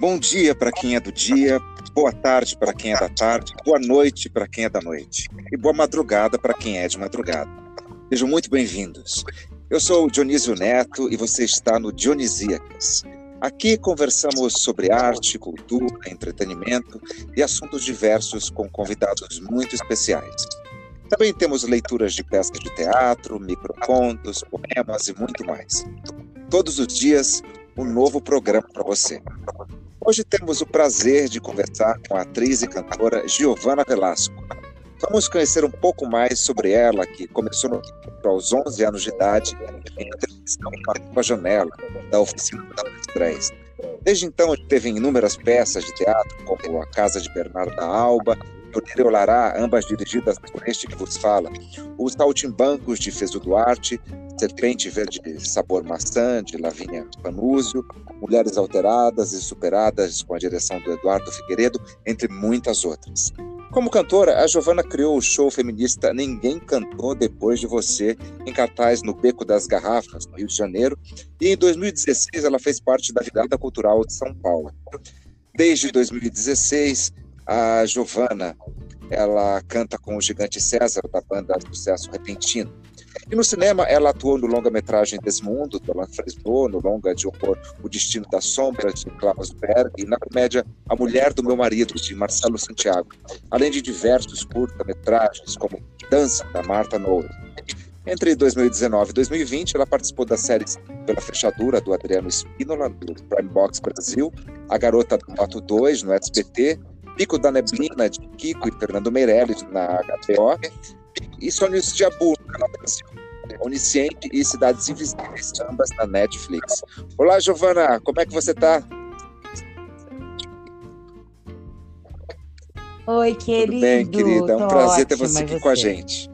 Bom dia para quem é do dia, boa tarde para quem é da tarde, boa noite para quem é da noite e boa madrugada para quem é de madrugada. Sejam muito bem-vindos. Eu sou Dionísio Neto e você está no Dionisíacas. Aqui conversamos sobre arte, cultura, entretenimento e assuntos diversos com convidados muito especiais. Também temos leituras de peças de teatro, microcontos, poemas e muito mais. Todos os dias, um novo programa para você. Hoje temos o prazer de conversar com a atriz e cantora Giovanna Velasco. Vamos conhecer um pouco mais sobre ela, que começou no, aos 11 anos de idade em televisão com a janela da oficina da Três. Desde então, teve inúmeras peças de teatro, como A Casa de Bernarda Alba, Torneira Olará, ambas dirigidas por este que vos fala, Os Saltimbancos de Fezo Duarte, Serpente Verde Sabor Maçã, de Lavínia Panúzio, Mulheres Alteradas e Superadas, com a direção do Eduardo Figueiredo, entre muitas outras. Como cantora, a Giovana criou o show feminista Ninguém Cantou Depois de Você, em cartaz no Beco das Garrafas, no Rio de Janeiro, e em 2016 ela fez parte da Virada Cultural de São Paulo. Desde 2016, a Giovana ela canta com o Gigante César, da banda Sucesso Repentino. E no cinema, ela atuou no longa-metragem Desmundo, do Alain Fresno, no longa de horror O Destino da Sombra, de Klaus Berg, e na comédia A Mulher do Meu Marido, de Marcelo Santiago, além de diversos curta-metragens, como Dança, da Marta Noura. Entre 2019 e 2020, ela participou das séries Pela Fechadura, do Adriano Espínola, do Prime Box Brasil, A Garota do Moto 2, no SBT, Pico da Neblina, de Kiko e Fernando Meirelles, na HBO, e Sonhos de Abu, no canal Brasil. Onisciente e Cidades Invisíveis, ambas na Netflix. Olá, Giovana, como é que você está? Oi, querido. Tudo bem, querida? É um prazer ter você aqui você? com a gente.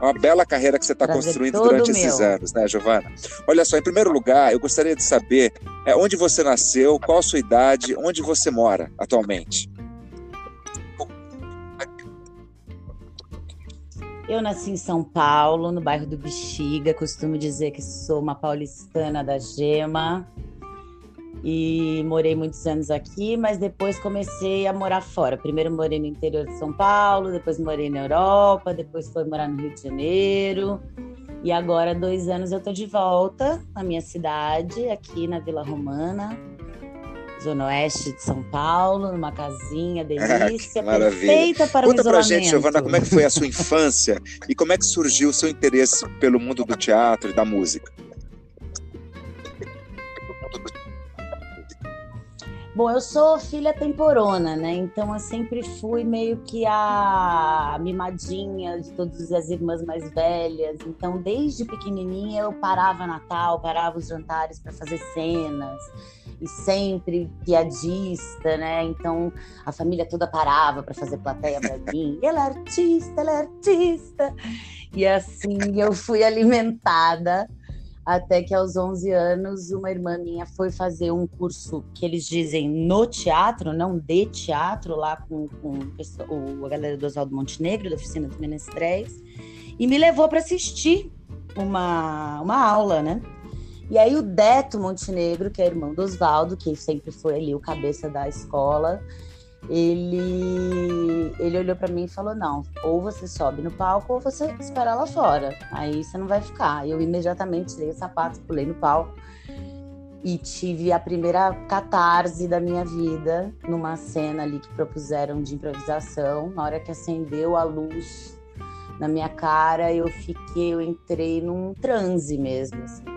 Uma bela carreira que você está construindo durante meu. esses anos, né, Giovana? Olha só, em primeiro lugar, eu gostaria de saber é, onde você nasceu, qual a sua idade, onde você mora atualmente. Eu nasci em São Paulo, no bairro do Bexiga. Costumo dizer que sou uma paulistana da gema. E morei muitos anos aqui, mas depois comecei a morar fora. Primeiro morei no interior de São Paulo, depois morei na Europa, depois fui morar no Rio de Janeiro. E agora, dois anos, eu tô de volta na minha cidade, aqui na Vila Romana, Zona Oeste de São Paulo, numa casinha delícia, ah, perfeita para Conta o isolamento. pra gente, Giovana, como é que foi a sua infância e como é que surgiu o seu interesse pelo mundo do teatro e da música? Bom, eu sou filha temporona, né? Então eu sempre fui meio que a mimadinha de todas as irmãs mais velhas. Então, desde pequenininha eu parava Natal, parava os jantares para fazer cenas e sempre piadista, né? Então a família toda parava para fazer plateia para mim. Ela é artista, ela é artista. E assim eu fui alimentada até que aos 11 anos uma irmã minha foi fazer um curso que eles dizem no teatro, não de teatro, lá com, com a galera do Oswaldo Montenegro, da Oficina dos Menestréis, e me levou para assistir uma, uma aula, né? E aí o Deto Montenegro, que é irmão do Oswaldo, que sempre foi ali o cabeça da escola, ele, ele olhou para mim e falou: Não, ou você sobe no palco ou você espera lá fora. Aí você não vai ficar. Eu imediatamente tirei os sapatos, pulei no palco e tive a primeira catarse da minha vida numa cena ali que propuseram de improvisação. Na hora que acendeu a luz na minha cara, eu fiquei, eu entrei num transe mesmo. Assim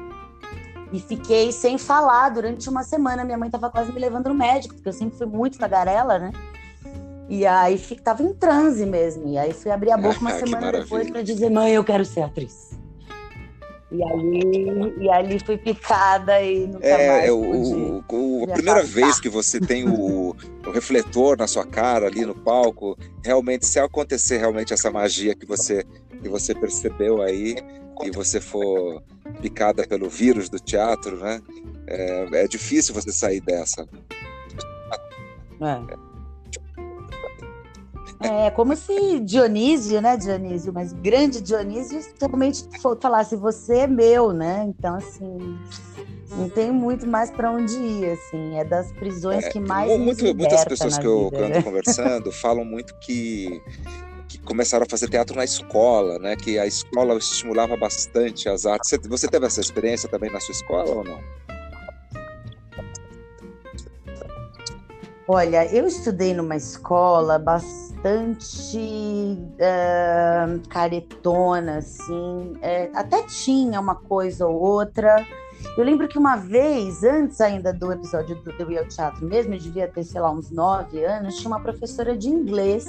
e fiquei sem falar durante uma semana. Minha mãe estava quase me levando no médico, porque eu sempre fui muito tagarela, né? E aí tava em transe mesmo. E aí fui abrir a boca uma semana depois para dizer: mãe, eu quero ser atriz. E ali, e ali fui picada e nunca é, mais é, o, o, a primeira vez que você tem o, o, refletor na sua cara ali no palco, realmente, se acontecer realmente essa magia que você, que você percebeu aí, e você for picada pelo vírus do teatro, né? É, é difícil você sair dessa. É. é como se Dionísio, né, Dionísio, mas grande Dionísio, realmente falasse você é meu, né? Então, assim, não tem muito mais para onde ir, assim. É das prisões é, que mais muito, Muitas pessoas que eu, vida, que eu ando né? conversando falam muito que, que começaram a fazer teatro na escola, né? Que a escola estimulava bastante as artes. Você, teve essa experiência também na sua escola ou não? Olha, eu estudei numa escola bastante uh, caretona, assim. É, até tinha uma coisa ou outra. Eu lembro que uma vez, antes ainda do episódio do Eu ia ao teatro mesmo, eu devia ter, sei lá, uns nove anos, tinha uma professora de inglês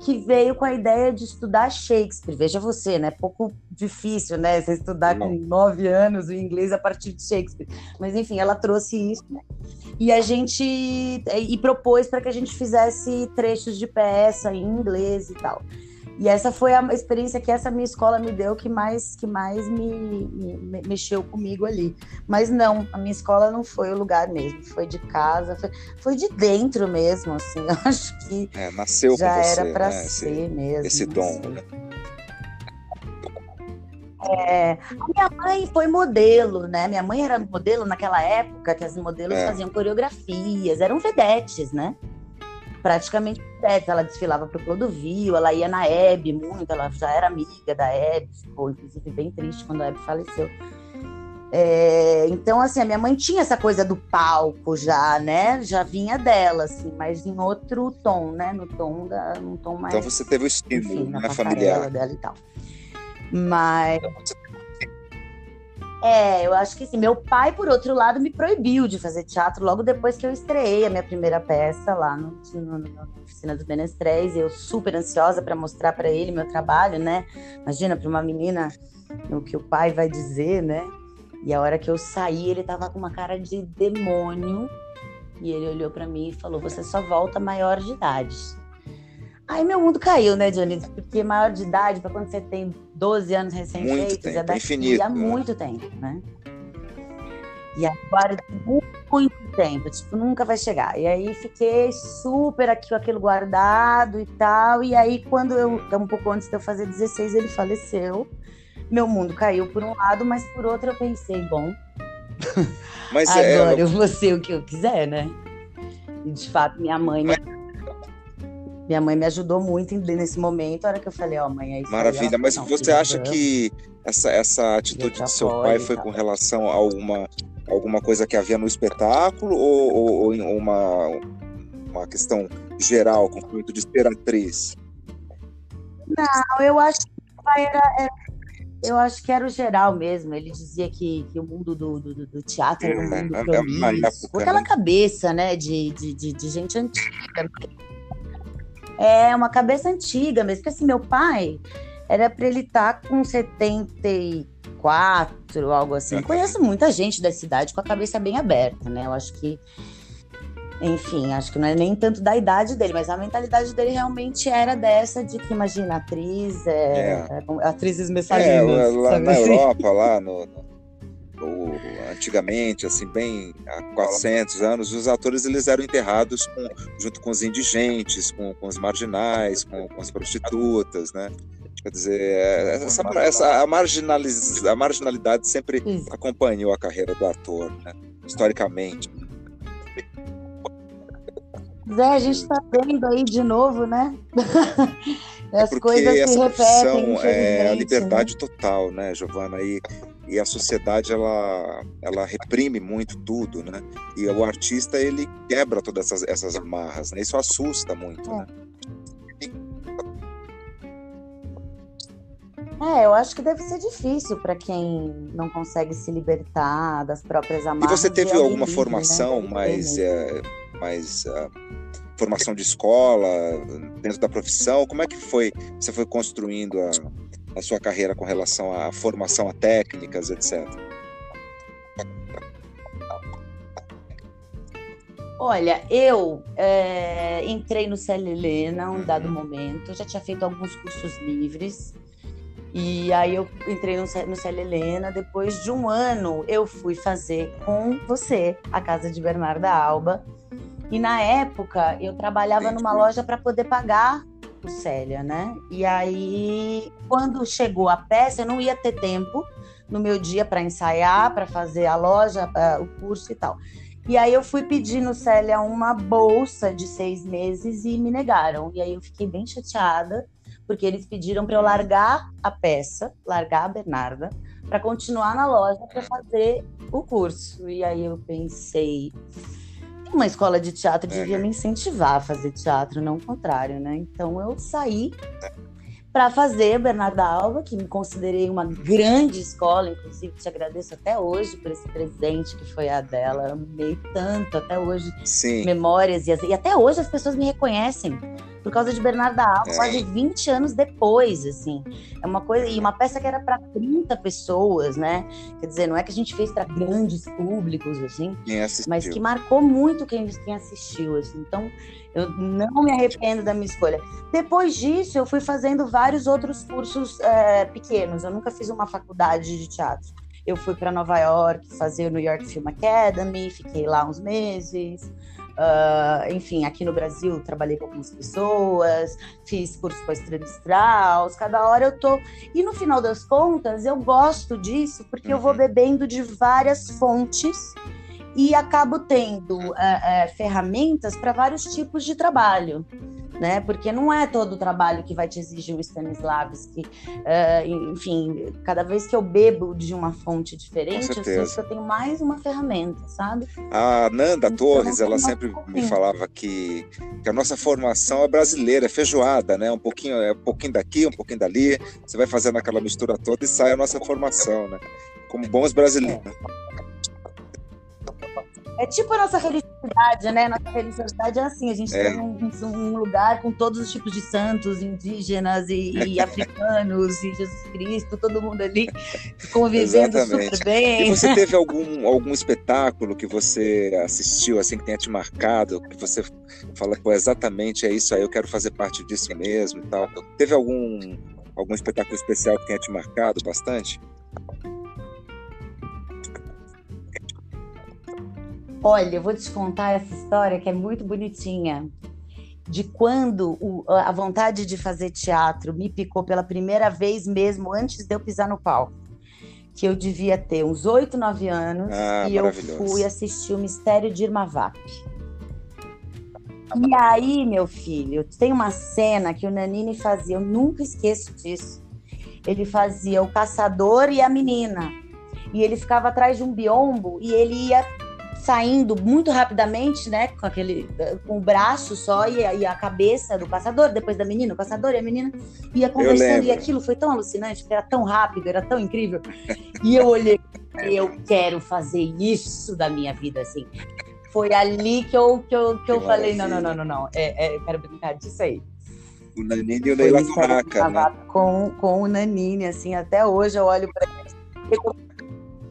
que veio com a ideia de estudar Shakespeare. Veja você, né? Pouco difícil, né? Você estudar com nove anos o inglês a partir de Shakespeare. Mas enfim, ela trouxe isso, né? E a gente e propôs para que a gente fizesse trechos de peça em inglês e tal. E essa foi a experiência que essa minha escola me deu que mais que mais me, me, mexeu comigo ali. Mas não, a minha escola não foi o lugar mesmo, foi de casa, foi, foi de dentro mesmo, assim. Eu acho que é, nasceu já você, era para né? ser esse, mesmo. Esse dom. Né? É, a minha mãe foi modelo, né? Minha mãe era modelo naquela época que as modelos é. faziam coreografias, eram vedetes, né? Praticamente direto. Ela desfilava para o Clodovil, ela ia na Hebe muito, ela já era amiga da Hebe, ficou inclusive bem triste quando a Hebe faleceu. É, então, assim, a minha mãe tinha essa coisa do palco já, né? Já vinha dela, assim, mas em outro tom, né? No tom da, num tom mais. Então você teve o estímulo, enfim, né, familiar. dela e tal. Mas é, eu acho que sim. Meu pai, por outro lado, me proibiu de fazer teatro logo depois que eu estreiei a minha primeira peça lá no, no, na oficina dos Menestréis. Eu super ansiosa para mostrar para ele meu trabalho, né? Imagina para uma menina o que o pai vai dizer, né? E a hora que eu saí, ele tava com uma cara de demônio. E ele olhou para mim e falou: "Você só volta maior de idade". Aí meu mundo caiu, né, Dionísio? Porque maior de idade, para quando você tem 12 anos recém-feitos, é daqui infinito, há né? muito tempo, né? E agora muito tempo, tipo, nunca vai chegar. E aí fiquei super aqui com aquilo guardado e tal. E aí, quando eu, um pouco antes de eu fazer 16, ele faleceu. Meu mundo caiu por um lado, mas por outro eu pensei, bom. Mas é, agora é... eu vou ser o que eu quiser, né? E de fato, minha mãe. Mas minha mãe me ajudou muito nesse momento, a hora que eu falei, ó, oh, mãe, é isso Maravilha, aí, mas você acha que essa, essa atitude do seu pai foi com relação a alguma, alguma coisa que havia no espetáculo ou, ou, ou uma, uma questão geral, com o intuito de ser atriz? Não, eu acho que o pai era, era eu acho que era o geral mesmo. Ele dizia que, que o mundo do, do, do teatro era um é, mundo é, promíscuo. É, aquela cabeça, né, de, de, de, de gente antiga. É uma cabeça antiga mesmo. Porque assim, meu pai era para ele estar tá com 74, algo assim. Conheço muita gente da cidade com a cabeça bem aberta, né? Eu acho que. Enfim, acho que não é nem tanto da idade dele, mas a mentalidade dele realmente era dessa de que, imagina, atriz, é, é. atrizes mensageiras. É, lá na assim? Europa, lá no, no antigamente, assim, bem há 400 anos, os atores eles eram enterrados com, junto com os indigentes, com, com os marginais, com, com as prostitutas, né? Quer dizer, essa, essa, a, marginaliz, a marginalidade sempre acompanhou a carreira do ator, né? historicamente. Zé, a gente está vendo aí de novo, né? As é coisas se repetem. É a liberdade né? total, né, Giovana? E e a sociedade ela ela reprime muito tudo, né? E o artista ele quebra todas essas, essas amarras, né? Isso assusta muito, é. né? É, eu acho que deve ser difícil para quem não consegue se libertar das próprias amarras. E você teve alguma livre, né? formação né? mais, é, mais uh, formação de escola dentro da profissão? Como é que foi? Você foi construindo a a sua carreira com relação à formação a técnicas, etc? Olha, eu é, entrei no Célia Helena um dado uhum. momento, já tinha feito alguns cursos livres, e aí eu entrei no, no Célia Helena. Depois de um ano, eu fui fazer com você a casa de Bernarda Alba. E na época, eu trabalhava numa loja para poder pagar Célia, né? E aí, quando chegou a peça, eu não ia ter tempo, no meu dia para ensaiar, para fazer a loja, o curso e tal. E aí eu fui pedir no Célia uma bolsa de seis meses e me negaram. E aí eu fiquei bem chateada, porque eles pediram para eu largar a peça, largar a Bernarda, para continuar na loja para fazer o curso. E aí eu pensei, uma escola de teatro devia me incentivar a fazer teatro, não o contrário, né? Então eu saí para fazer Bernarda Alva, que me considerei uma grande escola, inclusive te agradeço até hoje por esse presente que foi a dela. Amei tanto até hoje Sim. memórias e, e, até hoje as pessoas me reconhecem por causa de Bernarda Alva, é. quase 20 anos depois, assim. É uma coisa e uma peça que era para 30 pessoas, né? Quer dizer, não é que a gente fez para grandes públicos assim, mas que marcou muito quem, quem assistiu, assim. Então, eu não me arrependo da minha escolha. Depois disso, eu fui fazendo vários outros cursos é, pequenos. Eu nunca fiz uma faculdade de teatro. Eu fui para Nova York fazer o New York Film Academy, fiquei lá uns meses. Uh, enfim, aqui no Brasil trabalhei com algumas pessoas, fiz curso com a Estrela Strauss, cada hora eu tô. E no final das contas, eu gosto disso porque eu vou uhum. bebendo de várias fontes e acabo tendo uh, uh, ferramentas para vários tipos de trabalho. Né? Porque não é todo o trabalho que vai te exigir o Stanislavski. Uh, enfim, cada vez que eu bebo de uma fonte diferente, eu sinto que eu tenho mais uma ferramenta, sabe? A Nanda então, Torres, ela sempre me falava que, que, a nossa formação é brasileira, é feijoada, né? Um pouquinho, é um pouquinho daqui, um pouquinho dali. Você vai fazendo aquela mistura toda e sai a nossa formação, né? Como bons brasileiros. É. É tipo a nossa religiosidade, né? Nossa religiosidade é assim: a gente é. tem um, um, lugar com todos os tipos de santos, indígenas e, e africanos, e Jesus Cristo, todo mundo ali convivendo super bem. E você teve algum, algum espetáculo que você assistiu, assim, que tenha te marcado, que você fala, pô, exatamente é isso aí, eu quero fazer parte disso mesmo e tal? Teve algum, algum espetáculo especial que tenha te marcado bastante? Olha, eu vou te contar essa história que é muito bonitinha. De quando o, a vontade de fazer teatro me picou pela primeira vez mesmo antes de eu pisar no palco. Que eu devia ter uns oito, nove anos ah, e eu fui assistir o Mistério de Irma Vap. E aí, meu filho, tem uma cena que o Nanini fazia, eu nunca esqueço disso. Ele fazia o caçador e a menina. E ele ficava atrás de um biombo e ele ia saindo muito rapidamente, né, com aquele com o braço só e a, e a cabeça do caçador, depois da menina, o caçador e a menina ia conversando e aquilo foi tão alucinante, era tão rápido, era tão incrível. E eu olhei, eu quero fazer isso da minha vida assim. Foi ali que eu que eu, que eu falei, não, não, não, não, não, é, é, eu quero brincar disso aí. O Nanini e o Leila Turraca, né? Com, com o Nanini, assim, até hoje eu olho para ele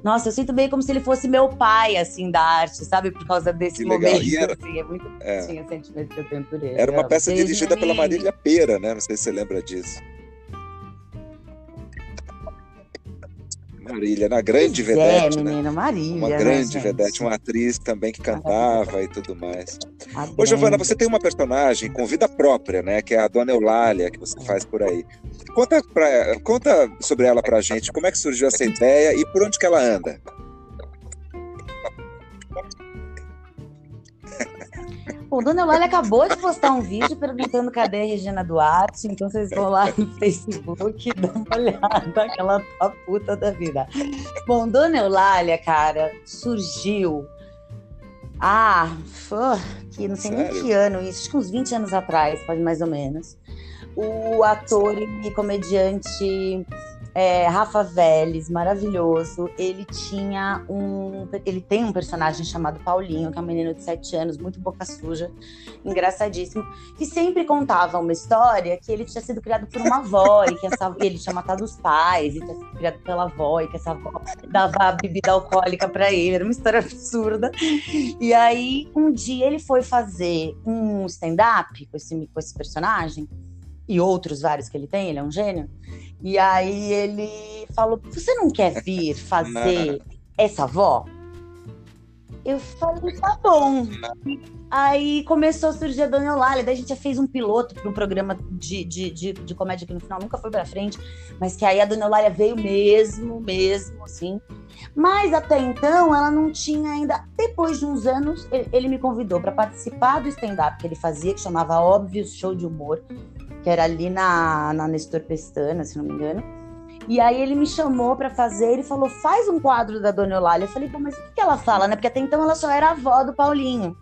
nossa, eu sinto bem como se ele fosse meu pai, assim, da arte, sabe? Por causa desse que momento. Era... Assim, é muito é. o sentimento que eu tenho por ele. Era uma peça dirigida pela Marília Pera, né? Não sei se você lembra disso. Marília, na grande pois vedete, é, né? menina, Marília, uma né, grande né, vedete, uma atriz também que cantava e tudo mais. Ô, Giovana, você tem uma personagem com vida própria, né? Que é a Dona Eulália, que você faz por aí. Conta, pra, conta sobre ela pra gente, como é que surgiu essa ideia e por onde que ela anda? O Dona Eulália acabou de postar um vídeo perguntando cadê a Regina Duarte, então vocês vão lá no Facebook e dão uma olhada, que ela tá puta da vida. Bom, Dona Eulália, cara, surgiu. Ah, que não sei Sério? nem que ano isso, acho que uns 20 anos atrás, mais ou menos. O ator e comediante é, Rafa Vélez, maravilhoso. Ele tinha um. Ele tem um personagem chamado Paulinho, que é um menino de 7 anos, muito boca suja, engraçadíssimo, que sempre contava uma história que ele tinha sido criado por uma avó e que essa, ele tinha matado os pais e tinha sido criado pela avó e que essa avó dava bebida alcoólica para ele. Era uma história absurda. E aí, um dia ele foi fazer um stand-up com esse, com esse personagem e outros vários que ele tem, ele é um gênio. E aí ele falou: Você não quer vir fazer essa avó? Eu falei, tá bom. Aí começou a surgir a Dona Eulália, daí a gente já fez um piloto para um programa de, de, de, de, comédia que no final nunca foi para frente, mas que aí a Dona Eulália veio mesmo, mesmo, assim. Mas até então ela não tinha ainda. Depois de uns anos, ele, ele me convidou para participar do stand-up que ele fazia, que chamava Óbvio Show de Humor, que era ali na, na Nestor Pestana, se não me engano. E aí ele me chamou para fazer, ele falou: faz um quadro da Dona Eulália. Eu falei, pô, mas o que ela fala, né? Porque até então ela só era avó do Paulinho.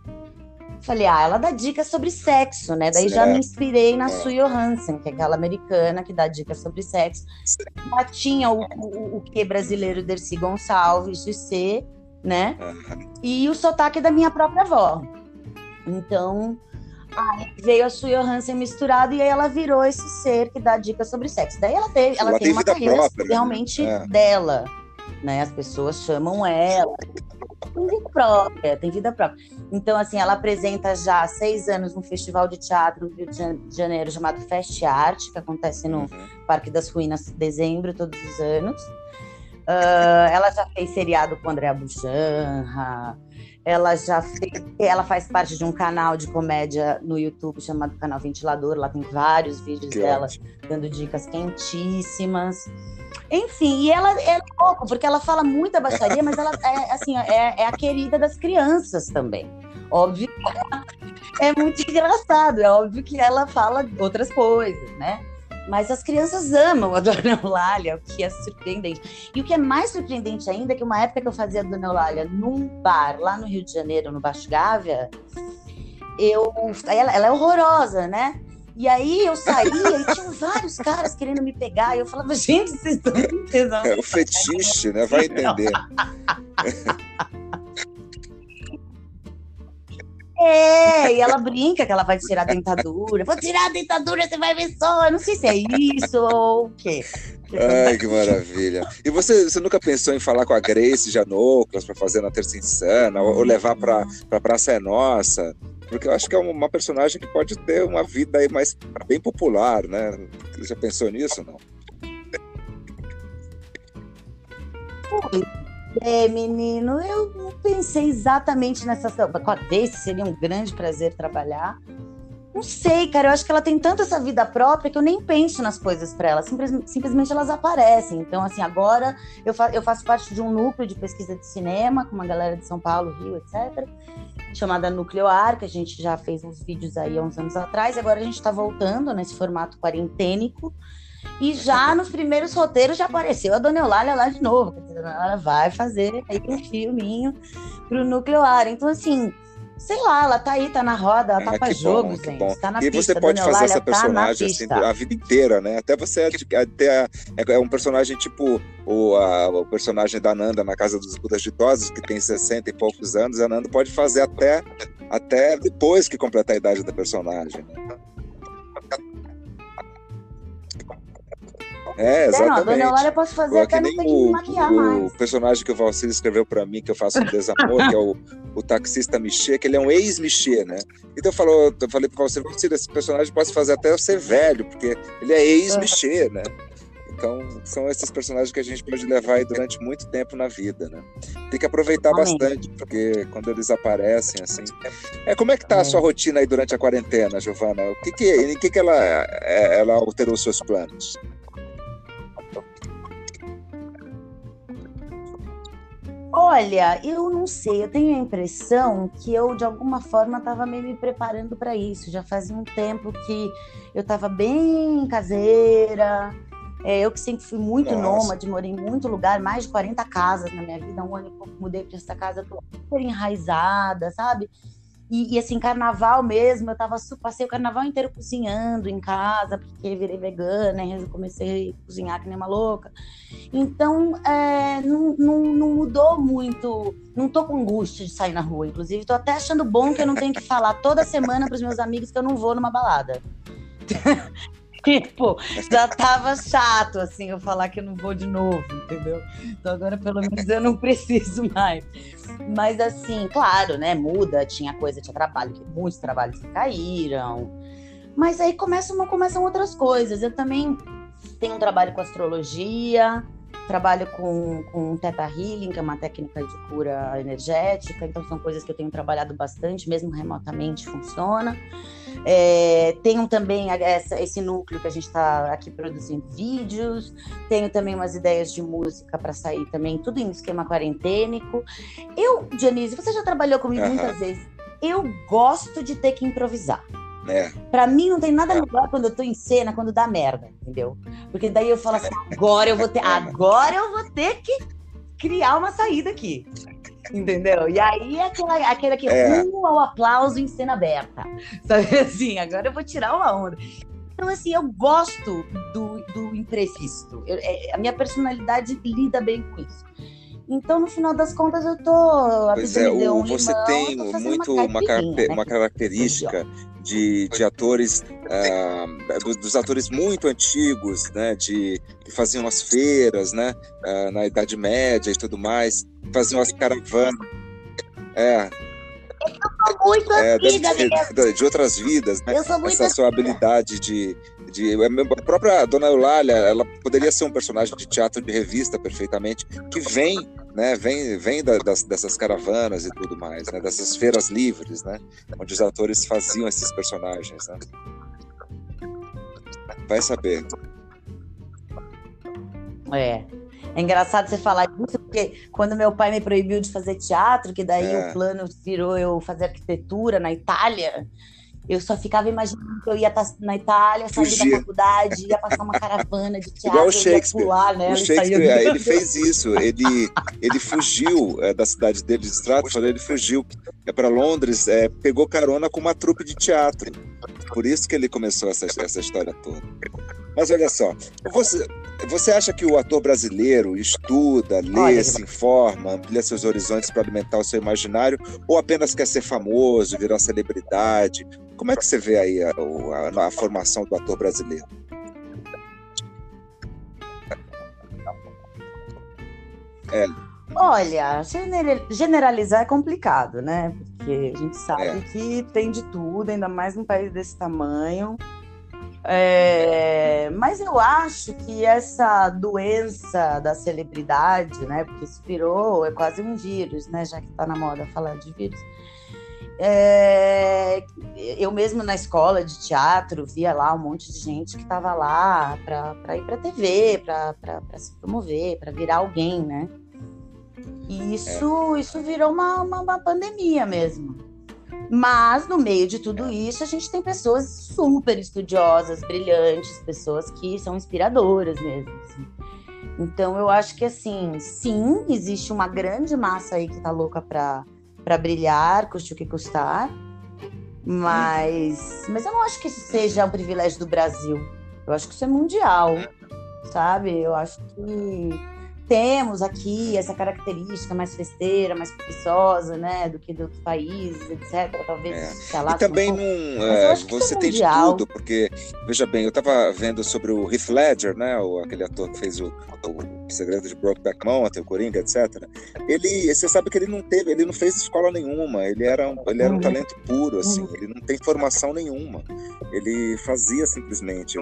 Falei, ah, ela dá dicas sobre sexo, né? Daí já me inspirei na Sue Johansen, que é aquela americana que dá dicas sobre sexo. Já tinha o, o, o que brasileiro Dercy Gonçalves de ser, né? E o sotaque da minha própria avó. Então, Aí veio a Sue Hansen misturado e aí ela virou esse ser que dá dicas sobre sexo. Daí ela, teve, ela, ela tem, tem uma carreira própria, né? realmente né? dela, né? As pessoas chamam ela. Tem vida própria, tem vida própria. Então, assim, ela apresenta já há seis anos um festival de teatro no Rio de Janeiro chamado Fest Art, que acontece no uhum. Parque das Ruínas em dezembro, todos os anos. Uh, ela já fez seriado com André Bujanra, ela já fez, ela faz parte de um canal de comédia no YouTube chamado Canal Ventilador. Lá tem vários vídeos que dela ótimo. dando dicas quentíssimas. Enfim, e ela é louco, porque ela fala muita baixaria, mas ela é assim, é, é a querida das crianças também. Óbvio que é muito engraçado, é óbvio que ela fala outras coisas, né? Mas as crianças amam a Dona Eulália, o que é surpreendente. E o que é mais surpreendente ainda é que uma época que eu fazia a Dona Eulália num bar lá no Rio de Janeiro, no Baixo Gávea, eu. Ela, ela é horrorosa, né? E aí eu saía e tinham vários caras querendo me pegar. E eu falava, gente, vocês estão entendendo? É o fetiche, né? Vai entender. É, e ela brinca que ela vai tirar a dentadura. Vou tirar a dentadura, você vai ver só. Eu não sei se é isso ou o quê. Ai, que maravilha. E você, você nunca pensou em falar com a Grace Janoclas para fazer na Terça Insana, ou, ou levar para pra Praça é Nossa? Porque eu acho que é uma personagem que pode ter uma vida aí mais bem popular, né? Você já pensou nisso, não? É, menino, eu não pensei exatamente nessa. Com a Daisy seria um grande prazer trabalhar. Não sei, cara, eu acho que ela tem tanto essa vida própria que eu nem penso nas coisas para ela, simplesmente, simplesmente elas aparecem. Então, assim, agora eu, fa eu faço parte de um núcleo de pesquisa de cinema com uma galera de São Paulo, Rio, etc., chamada Nuclear, que a gente já fez uns vídeos aí há uns anos atrás, e agora a gente está voltando nesse formato quarentênico. E já nos primeiros roteiros já apareceu a Dona Eulália lá de novo. Ela vai fazer aí um filminho pro nuclear. Então, assim, sei lá, ela tá aí, tá na roda, ela tá ah, pra jogo, bom, gente. Tá na e pista, você pode Dona fazer essa tá personagem tá assim, a vida inteira, né? Até você até é, um personagem tipo o, a, o personagem da Nanda na Casa dos Budas Ditosos, que tem 60 e poucos anos, a Nanda pode fazer até, até depois que completar a idade da personagem. Né? É, exatamente. Não, Dona Eulália eu posso fazer até não ter que maquiar o, mais. O personagem que o Valcir escreveu para mim, que eu faço um desamor, que é o, o taxista Michê, que ele é um ex-Michê, né? Então eu, falo, eu falei pro Valcir, Valcir, esse personagem pode fazer até eu ser velho, porque ele é ex-Michê, né? Então, são esses personagens que a gente pode levar aí durante muito tempo na vida, né? Tem que aproveitar Amém. bastante, porque quando eles aparecem, assim... É, como é que tá a sua rotina aí durante a quarentena, Giovana? O que que, em que que ela, é, ela alterou os seus planos? Olha, eu não sei, eu tenho a impressão que eu, de alguma forma, estava meio me preparando para isso. Já fazia um tempo que eu estava bem caseira. É, eu que sempre fui muito Nossa. nômade, morei em muito lugar, mais de 40 casas na minha vida. Um ano e pouco mudei para essa casa, tô super enraizada, sabe? E, e, assim, carnaval mesmo, eu tava, passei o carnaval inteiro cozinhando em casa, porque virei vegana, e comecei a cozinhar que nem uma louca. Então, é, não, não, não, mudou muito, não tô com angústia de sair na rua. Inclusive, tô até achando bom que eu não tenho que falar toda semana para os meus amigos que eu não vou numa balada. Tipo, já tava chato, assim, eu falar que eu não vou de novo, entendeu? Então agora, pelo menos, eu não preciso mais. Mas, assim, claro, né, muda, tinha coisa, tinha trabalho, muitos trabalhos que caíram. Mas aí começam, começam outras coisas. Eu também tenho um trabalho com astrologia, trabalho com, com Theta Healing, que é uma técnica de cura energética, então são coisas que eu tenho trabalhado bastante, mesmo remotamente funciona. É, tenho também essa, esse núcleo que a gente está aqui produzindo vídeos, tenho também umas ideias de música para sair também, tudo em esquema quarentênico. Eu, Dionísio, você já trabalhou comigo uhum. muitas vezes. Eu gosto de ter que improvisar. É. Pra mim não tem nada melhor quando eu tô em cena, quando dá merda, entendeu? Porque daí eu falo assim, agora eu vou ter, agora eu vou ter que criar uma saída aqui. Entendeu? E aí é aquela, aquele que é. rumo ao aplauso em cena aberta. Sabe assim, agora eu vou tirar uma onda. Então, assim, eu gosto do, do imprevisto. Eu, é, a minha personalidade lida bem com isso. Então, no final das contas, eu tô. Pois é, o, um você limão, tem muito uma, né? uma característica de, de atores, uh, dos, dos, atores muito antigos, né, de, que faziam as feiras, né, uh, na Idade Média e tudo mais, faziam as caravanas. É, eu sou muito é, antiga, de, de, outras vidas, né? Eu sou muito Essa sua habilidade de, de. A própria Dona Eulália, ela poderia ser um personagem de teatro de revista perfeitamente, que vem né, vem, vem da, das, dessas caravanas e tudo mais, né, dessas feiras livres, né, onde os atores faziam esses personagens, né. Vai saber. É. É engraçado você falar disso, porque quando meu pai me proibiu de fazer teatro, que daí é. o plano virou eu fazer arquitetura na Itália, eu só ficava imaginando que eu ia estar na Itália, sair da faculdade, ia passar uma caravana de teatro, Igual o Shakespeare. Pular, né? O Shakespeare, é, ele fez isso. Ele, ele fugiu é, da cidade dele, de Stratford, ele fugiu é, para Londres, é, pegou carona com uma trupe de teatro. Por isso que ele começou essa, essa história toda. Mas olha só, você, você acha que o ator brasileiro estuda, lê, olha, se informa, amplia seus horizontes para alimentar o seu imaginário, ou apenas quer ser famoso, virar celebridade? Como é que você vê aí a, a, a formação do ator brasileiro? É. Olha, generalizar é complicado, né? Porque a gente sabe é. que tem de tudo, ainda mais num país desse tamanho. É, mas eu acho que essa doença da celebridade, né? Porque isso virou, é quase um vírus, né? Já que está na moda falar de vírus. É, eu mesmo na escola de teatro via lá um monte de gente que estava lá para ir para TV, para se promover, para virar alguém, né? E isso, é. isso virou uma, uma, uma pandemia mesmo. Mas no meio de tudo isso, a gente tem pessoas super estudiosas, brilhantes, pessoas que são inspiradoras mesmo. Assim. Então eu acho que assim, sim, existe uma grande massa aí que tá louca para para brilhar, custe o que custar. Mas, mas eu não acho que isso seja um privilégio do Brasil. Eu acho que isso é mundial, sabe? Eu acho que temos aqui essa característica mais festeira, mais preguiçosa, né, do que de outros países, etc. Talvez, é. sei lá. E também não, é, você é tem de tudo, porque veja bem, eu estava vendo sobre o Heath Ledger, né, o, aquele ator que fez o, o Segredo de Brokeback Mountain, o Coringa, etc. Ele, você sabe que ele não teve, ele não fez escola nenhuma, ele era um, ele era um uhum. talento puro, assim, uhum. ele não tem formação nenhuma. Ele fazia simplesmente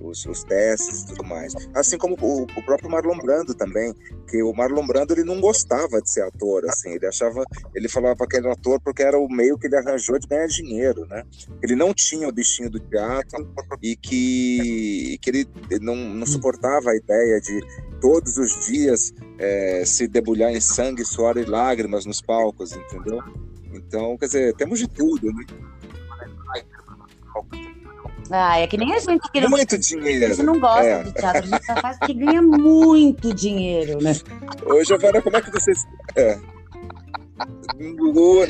os, os testes e tudo mais. Assim como o, o próprio Marlon Brando também também, que o Marlon Brando ele não gostava de ser ator, assim, ele achava, ele falava que era ator porque era o meio que ele arranjou de ganhar dinheiro, né? Ele não tinha o bichinho do teatro e que, que ele não, não suportava a ideia de todos os dias é, se debulhar em sangue, suor e lágrimas nos palcos, entendeu? Então, quer dizer, temos de tudo, né? Ah, é que nem a gente que não, muito dinheiro. A gente não gosta é. de teatro, a gente só faz que ganha muito dinheiro, né? Ô, Giovana, como é que vocês. É.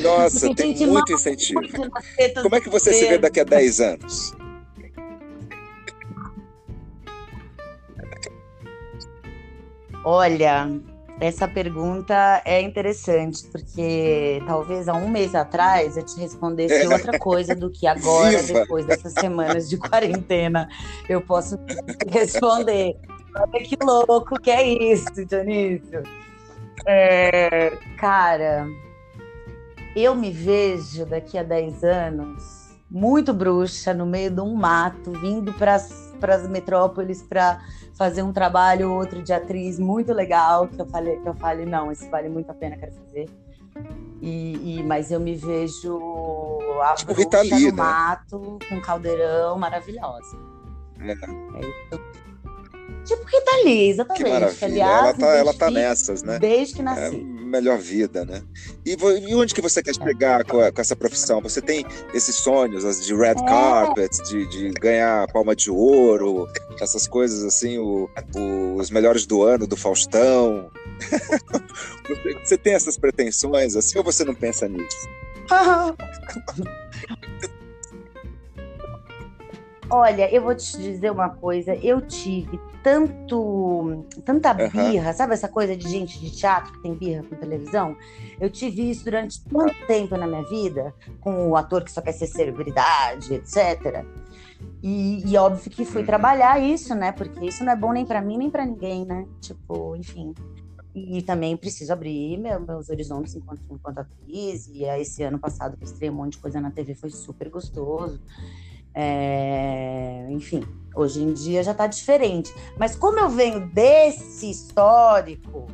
Nossa, tem muito incentivo. Como é que você se vê daqui a 10 anos? Olha, essa pergunta é interessante, porque talvez há um mês atrás eu te respondesse outra coisa do que agora, Viva! depois dessas semanas de quarentena, eu posso responder. Olha que louco que é isso, Dionísio. É, cara, eu me vejo daqui a 10 anos muito bruxa no meio de um mato, vindo para para as metrópoles para fazer um trabalho outro de atriz muito legal que eu falei que eu falei não, esse vale muito a pena, quero fazer. E, e, mas eu me vejo a tipo Lee, no né? mato com um caldeirão maravilhosa. É. É Tipo Rita Lee, exatamente. Que maravilha. Aliás, ela, tá, ela tá nessas, né? Desde que nasci. É melhor vida, né? E, e onde que você quer chegar com, a, com, essa profissão? Você tem esses sonhos de red é. carpet, de, de, ganhar palma de ouro, essas coisas assim, o, o, os melhores do ano do Faustão. você tem essas pretensões assim ou você não pensa nisso? Olha, eu vou te dizer uma coisa. Eu tive tanto, tanta birra, uhum. sabe essa coisa de gente de teatro que tem birra com televisão? Eu tive isso durante tanto tempo na minha vida, com o ator que só quer ser celebridade, etc. E, e óbvio que fui uhum. trabalhar isso, né? Porque isso não é bom nem para mim nem para ninguém, né? Tipo, enfim. E também preciso abrir meu, meus horizontes enquanto, enquanto atriz. E esse ano passado que estreiei um monte de coisa na TV foi super gostoso. É, enfim, hoje em dia já está diferente. Mas como eu venho desse histórico,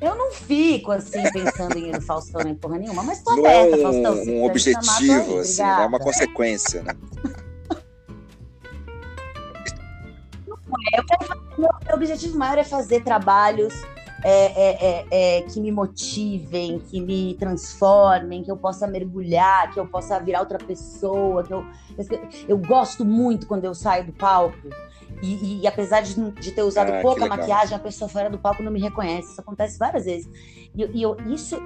eu não fico assim pensando em ir no Faustão nem porra nenhuma, mas tô não aberta, é um, Faustão. Um objetivo, assim, é uma consequência, né? Não é, eu quero, meu objetivo maior é fazer trabalhos é, é, é, é, que me motivem, que me transformem, que eu possa mergulhar, que eu possa virar outra pessoa. Que eu, eu gosto muito quando eu saio do palco. E, e, e apesar de, de, ter usado ah, pouca maquiagem, a pessoa fora do palco não me reconhece. Isso acontece várias vezes. E, e eu, isso,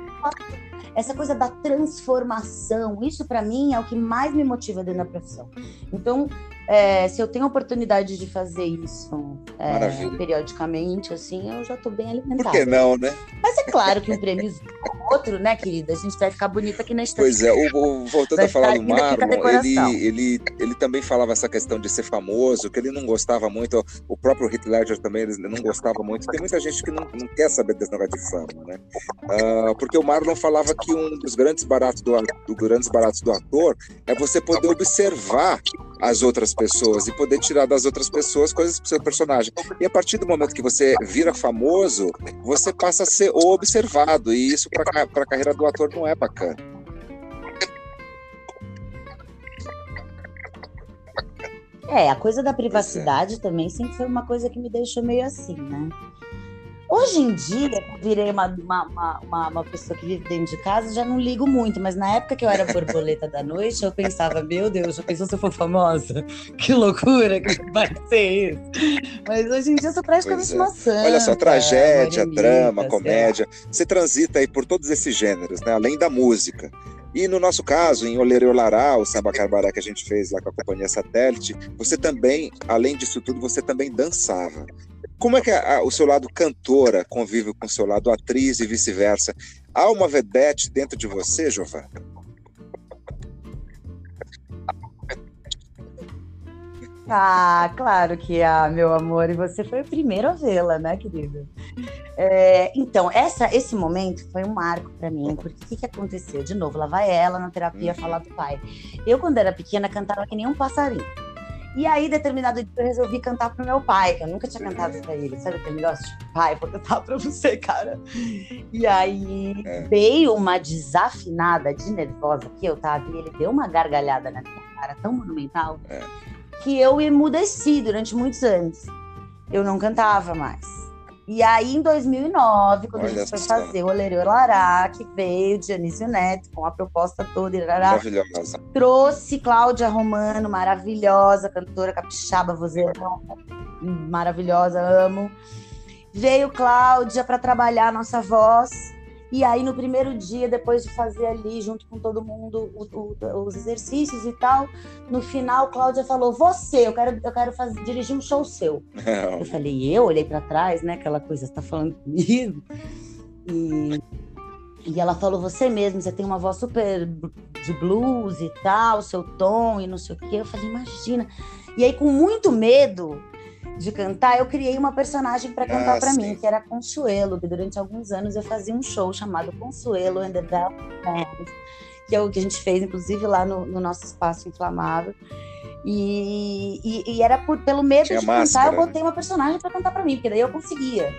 essa coisa da transformação, isso para mim é o que mais me motiva dentro da profissão. Então, é, se eu tenho a oportunidade de fazer isso é, periodicamente, assim, eu já estou bem alimentada. Por que não, né? Mas é claro que um prêmio outro, né, querida? A gente vai ficar bonita aqui na estante. Pois é, o, o, voltando vai a falar do Marlon, ele, ele, ele também falava essa questão de ser famoso, que ele não gostava muito, o próprio Heath Ledger também ele não gostava muito. Tem muita gente que não, não quer saber desse negócio de fama, né? Uh, porque o Marlon falava que um dos grandes baratos do, do grandes baratos do ator é você poder observar as outras pessoas e poder tirar das outras pessoas coisas pro seu personagem. E a partir do momento que você vira famoso, você passa a ser observado, e isso para a carreira do ator não é bacana. É, a coisa da privacidade é. também sempre foi uma coisa que me deixou meio assim, né? Hoje em dia, eu virei uma, uma, uma, uma, pessoa que vive dentro de casa, já não ligo muito, mas na época que eu era borboleta da noite, eu pensava, meu Deus, já pensou se eu for famosa? Que loucura que vai ser isso. Mas hoje em dia eu sou praticamente é. uma santa. Olha só, tragédia, drama, comédia. Você transita aí por todos esses gêneros, né? Além da música. E no nosso caso, em Olerê Olará, o samba carbará que a gente fez lá com a companhia Satélite, você também, além disso tudo, você também dançava. Como é que a, o seu lado cantora convive com o seu lado atriz e vice-versa? Há uma vedete dentro de você, Giovanna? Ah, claro que há, meu amor, e você foi o primeiro a vê-la, né, querido? É, então, essa, esse momento foi um marco para mim, porque o que, que aconteceu? De novo, lá vai ela na terapia uhum. falar do pai. Eu, quando era pequena, cantava que nem um passarinho. E aí, determinado dia, eu resolvi cantar pro meu pai, que eu nunca tinha cantado pra ele. Sabe aquele negócio de pai, vou cantar pra você, cara. E aí é. veio uma desafinada de nervosa que eu tava, e ele deu uma gargalhada na minha cara tão monumental é. que eu emudeci durante muitos anos. Eu não cantava mais. E aí, em 2009, quando Olha a gente foi fazer o Olereu Lará, que veio Dionísio Neto com a proposta toda, irará, maravilhosa. trouxe Cláudia Romano, maravilhosa, cantora capixaba, vozeirão, maravilhosa, amo. Veio Cláudia para trabalhar a nossa voz e aí, no primeiro dia, depois de fazer ali, junto com todo mundo, o, o, os exercícios e tal, no final, Cláudia falou: Você, eu quero, eu quero fazer, dirigir um show seu. Eu falei: Eu olhei para trás, né? Aquela coisa, você tá falando comigo? E, e ela falou: Você mesmo, você tem uma voz super de blues e tal, seu tom e não sei o quê. Eu falei: Imagina. E aí, com muito medo, de cantar, eu criei uma personagem para cantar ah, para mim, que era Consuelo, que durante alguns anos eu fazia um show chamado Consuelo and the Band, que é o que a gente fez, inclusive, lá no, no nosso espaço inflamável. E, e, e era por, pelo medo Tinha de máscara, cantar, eu né? botei uma personagem para cantar para mim, porque daí eu conseguia.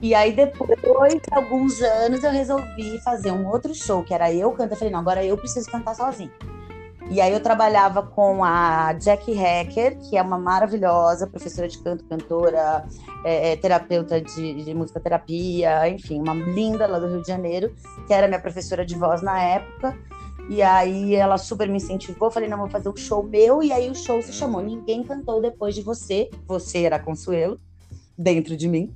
E aí, depois de alguns anos, eu resolvi fazer um outro show, que era eu cantando. Eu falei, não, agora eu preciso cantar sozinho. E aí eu trabalhava com a Jack Hacker, que é uma maravilhosa professora de canto, cantora, é, é, terapeuta de, de música terapia, enfim, uma linda lá do Rio de Janeiro, que era minha professora de voz na época. E aí ela super me incentivou, falei, não, vou fazer um show meu, e aí o show se chamou Ninguém Cantou Depois de Você, você era Consuelo, dentro de mim.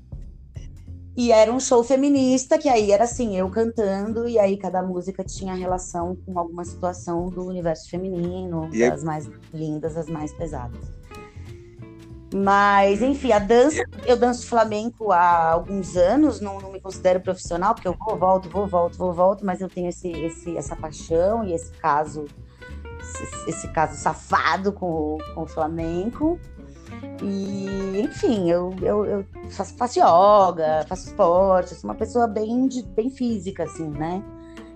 E era um show feminista, que aí era assim, eu cantando, e aí cada música tinha relação com alguma situação do universo feminino, E aí- das mais lindas, as mais pesadas. Mas, enfim, a dança, eu danço flamenco há alguns anos, não, não me considero profissional, porque eu vou, volto, vou, volto, vou, volto, mas eu tenho esse, esse, essa paixão e esse caso, esse, esse caso safado com, com o flamenco. E, enfim, eu, eu, eu faço, faço yoga, faço esporte, sou uma pessoa bem, de- bem física, assim, né?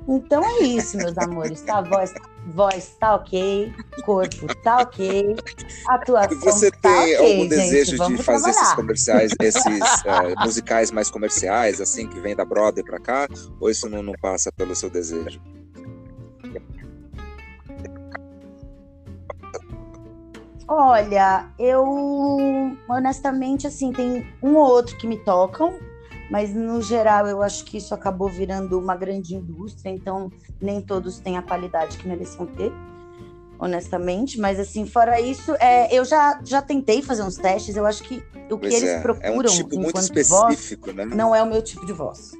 Então é isso, meus amores, tá? Voz, voz tá ok, corpo tá ok, atuação Você tá tem ok, algum gente, desejo de vamos fazer esses trabalhar. comerciais, esses eh, musicais mais comerciais, assim, que vem da Broadway pra cá? Ou isso não, não passa pelo seu desejo? Olha, eu honestamente assim, tem um ou outro que me tocam, mas no geral eu acho que isso acabou virando uma grande indústria, então nem todos têm a qualidade que mereciam ter, honestamente. Mas assim, fora isso, é, eu já, já tentei fazer uns testes, eu acho que o que Pois eles é, procuram é um tipo muito enquanto voz específico, né? não é o meu tipo de voz.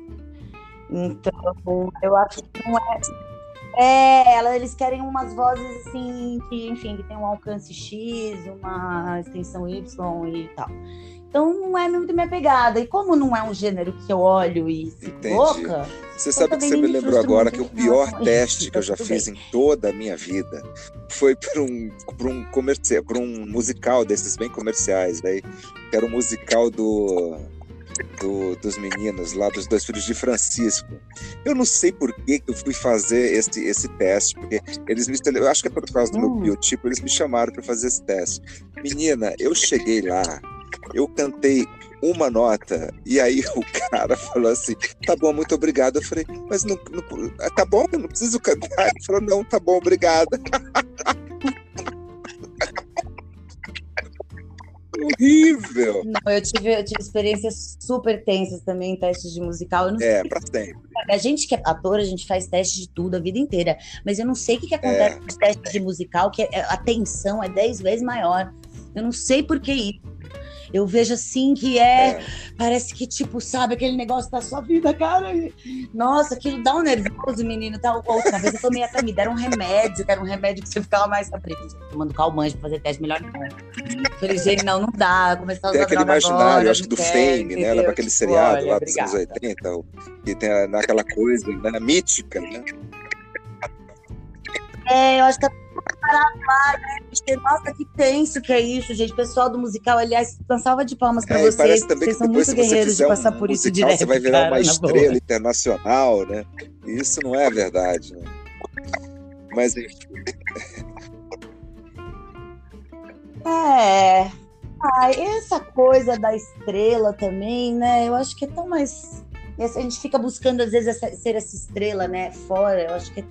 Então, eu acho que não é. É, ela- eles querem umas vozes assim, que, enfim, que tem um alcance X, uma extensão Y e tal. Então não é muito minha pegada. E como não é um gênero que eu olho e fico Entendi. louca, Você sabe que você me me lembrou agora que o pior relação teste isso, que eu já fiz bem. em toda a minha vida foi por um, por um comercial, por um musical desses bem comerciais, né? Que era um musical do, do- dos meninos lá, dos dois filhos de Francisco. Eu não sei por que que eu fui fazer esse, esse teste, porque eles me eu acho que é por causa do meu Hum. biotipo, eles me chamaram para fazer esse teste. Menina, eu cheguei lá, eu cantei uma nota, e aí o cara falou assim: tá bom, muito obrigado. Eu falei, mas não, não- tá bom, eu não preciso cantar. Ele falou, não, tá bom, obrigada. Horrível. não, eu tive, eu tive experiências super tensas também em testes de musical. É, pra sempre. A gente que é ator, a gente faz teste de tudo a vida inteira. Mas eu não sei o que, que acontece com os testes de musical, que é- a tensão é 10 vezes maior. Eu não sei por que isso. Eu vejo assim que é, É. Parece que, tipo, sabe, aquele negócio da sua vida, cara. e- Nossa, aquilo dá um nervoso, menino. Tá? A última vez eu tomei até, me deram um remédio, que era um remédio que você ficava mais sabe, tomando calmante pra fazer teste melhor não. Falei, gente, não, não dá. Começar a Tem usar aquele droga imaginário, agora, acho que do não quero, Fame, né? entendeu? Lembra aquele Tipo, seriado olha, lá dos anos obrigada. 80, o- que tem a- naquela coisa né, mítica, né? É, eu acho que tá parado lá, né? Porque, Nossa, que tenso que é isso, gente. Pessoal do musical, aliás, cansava de palmas pra É, vocês. Vocês são muito guerreiros de passar um por isso musical, direto. você vai virar cara, uma na boa. estrela internacional, né? E isso não é verdade, né? Mas enfim, É. Ah, essa coisa da estrela também, né? Eu acho que é tão mais. A gente fica buscando, às vezes, essa- ser essa estrela, né? Fora. Eu acho que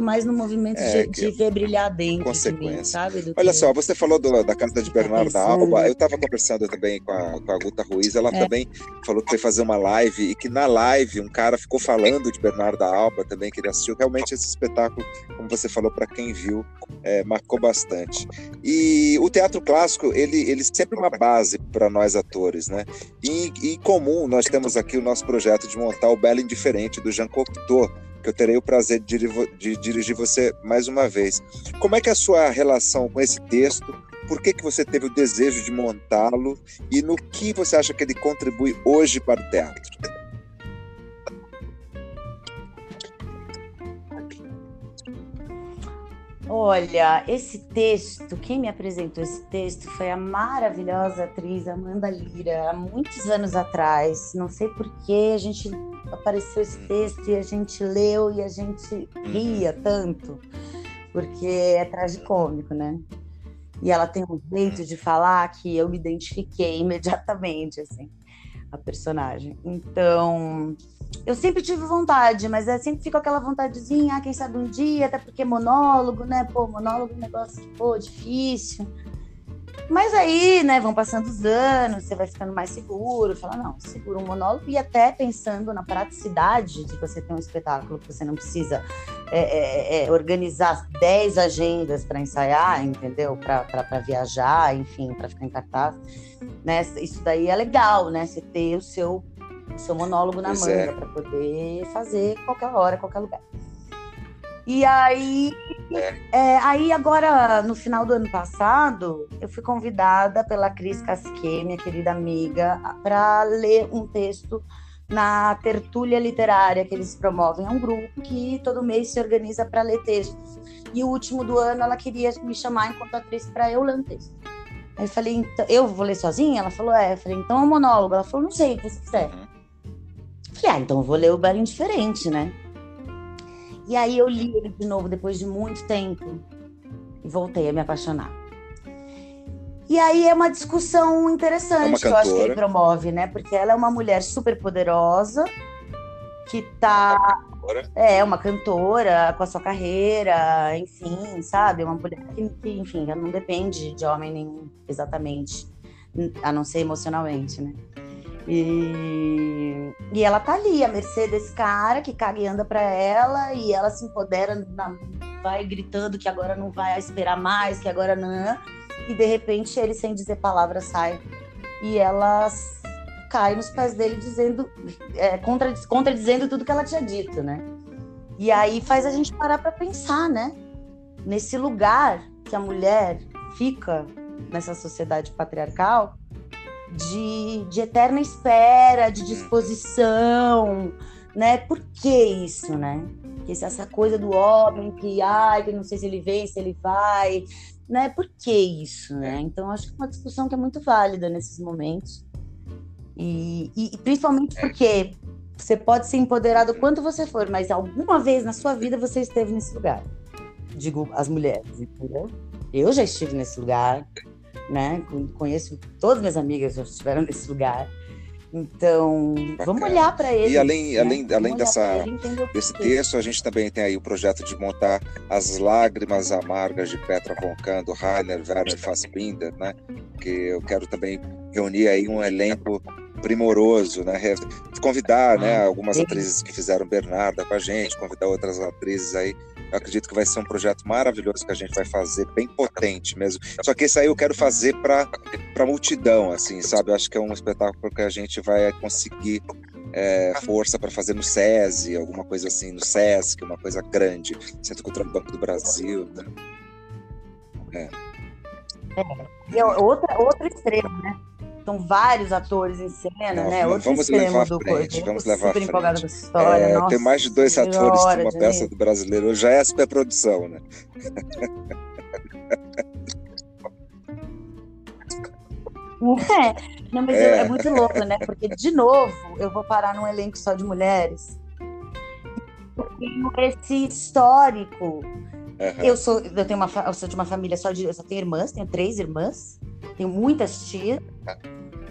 mais no movimento É, de, que- de ver brilhar dentro de mim, Consequência. sabe? Do Olha que- só, você falou do- da casa de Bernarda pensando. Alba. Eu estava conversando também com a, com a Guta Ruiz. Ela É. também falou que foi fazer uma live e que na live um cara ficou falando de Bernarda Alba também, que ele assistiu. Realmente esse espetáculo, como você falou, para quem viu, é, marcou bastante. E o teatro clássico, ele, ele sempre é uma base para nós atores, né? E, e em comum, nós temos aqui o nosso projeto de montar o Belo Indiferente, do Jean Cocteau, que eu terei o prazer de, diri- de dirigir você mais uma vez. Como é que é a sua relação com esse texto? Por que, que você teve o desejo de montá-lo? E no que você acha que ele contribui hoje para o teatro? Olha, esse texto, quem me apresentou esse texto foi a maravilhosa atriz Amanda Lira, há muitos anos atrás. Não sei por que a gente apareceu esse texto e a gente leu e a gente ria tanto, porque é tragicômico, né? E ela tem um jeito de falar que eu me identifiquei imediatamente, assim, a personagem. Então, eu sempre tive vontade, mas é, sempre fico aquela vontadezinha, ah, quem sabe um dia, até porque monólogo, né? Pô, monólogo é um negócio que, pô, difícil. Mas aí, né, vão passando os anos, você vai ficando mais seguro, fala, não, segura um monólogo, e até pensando na praticidade de você ter um espetáculo que você não precisa é, é, é, organizar 10 agendas para ensaiar, entendeu? Para viajar, enfim, para ficar em cartaz. Né? Isso daí é legal, né? Você ter o seu, o seu monólogo na pois manga é. para poder fazer qualquer hora, qualquer lugar. E aí, é. Aí agora, no final do ano passado, eu fui convidada pela Cris Casquet, minha querida amiga, para ler um texto na tertúlia literária que eles promovem. É um grupo que todo mês se organiza para ler textos. E o último do ano ela queria me chamar enquanto atriz para eu ler um texto. Aí eu falei, então, eu vou ler sozinha? Ela falou, é. Eu falei, então é um monólogo. Ela falou, não sei, o que você quiser. Uhum. Eu falei, ah, então eu vou ler o Bar Indiferente, né? E aí eu li ele de novo depois de muito tempo e voltei a me apaixonar. E aí é uma discussão interessante é que eu acho que ele promove, né? Porque ela é uma mulher super poderosa que tá é uma cantora com a sua carreira, enfim, sabe? Uma mulher que, que enfim, ela não depende de homem nenhum exatamente, a não ser emocionalmente, né? E, e ela tá ali, a mercê desse cara que caga e anda pra ela, e ela se empodera, na, vai gritando que agora não vai esperar mais, que agora não. E de repente ele, sem dizer palavras, sai. E ela cai nos pés dele dizendo, é, contra, contradizendo tudo que ela tinha dito, né? E aí faz a gente parar para pensar, né? Nesse lugar que a mulher fica nessa sociedade patriarcal, de, de eterna espera, de disposição, né? Por que isso, né? Que essa coisa do homem que, ai, que não sei se ele vem, se ele vai, né? Por que isso, né? Então acho que é uma discussão que é muito válida nesses momentos. E, e, e principalmente é. porque você pode ser empoderado quanto você for, mas alguma vez na sua vida você esteve nesse lugar. Digo, as mulheres, entendeu? Eu já estive nesse lugar, né? Conheço todas minhas amigas já estiveram nesse lugar. Então, Bacana. vamos olhar para ele. E além, né? além, além dessa, desse texto, a gente também tem aí o projeto de montar as lágrimas amargas de Petra von Kando, Rainer, Werner Fassbinder, né? Que eu quero também reunir aí um elenco primoroso, né? Convidar, né, ah, algumas atrizes que fizeram Bernarda com a gente, convidar outras atrizes aí eu acredito que vai ser um projeto maravilhoso que a gente vai fazer, bem potente mesmo. Só que esse aí eu quero fazer para a multidão, assim, sabe? Eu acho que é um espetáculo que a gente vai conseguir é, força para fazer no SESI, alguma coisa assim, no SESC, uma coisa grande, Centro Cultural do Banco do Brasil. Né? É. É, outra, outro extremo, né? São vários atores em cena, Não, né? Outro vamos levar à frente, vamos levar à frente. com essa história. É, Nossa, tem mais de dois atores de uma peça do brasileiro, já é super produção, né? É, não, mas é. é muito louco, né? Porque, de novo, eu vou parar num elenco só de mulheres. esse histórico. Uhum. Eu sou, eu tenho uma, eu sou de uma família só de, eu só tenho irmãs, tenho três irmãs, tenho muitas tias.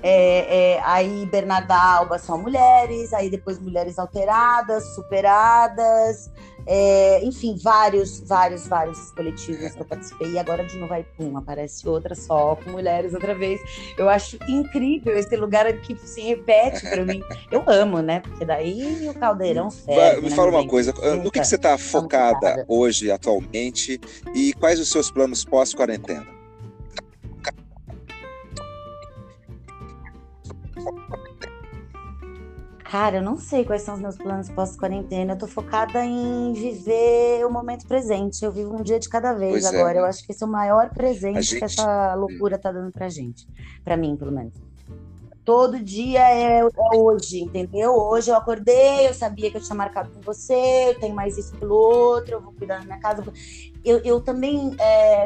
É, é, aí Bernarda Alba são mulheres, aí depois mulheres alteradas, superadas, é, enfim, vários, vários, vários coletivos que eu participei. E agora de novo aí, pum, aparece outra só com mulheres outra vez. Eu acho incrível esse lugar que se repete para mim. Eu amo, né? Porque daí o caldeirão ferve. Me né, fala uma coisa, no que, que você está focada hoje, atualmente, e quais os seus planos pós-quarentena? Cara, eu não sei quais são os meus planos pós-quarentena. Eu tô focada em viver o momento presente. Eu vivo um dia de cada vez pois é, agora. É. Eu acho que esse é o maior presente gente... que essa loucura tá dando pra gente. Pra mim, pelo menos. Todo dia é, é, hoje, entendeu? Hoje eu acordei, eu sabia que eu tinha marcado com você, eu tenho mais isso pelo outro, eu vou cuidar da minha casa. Eu, eu também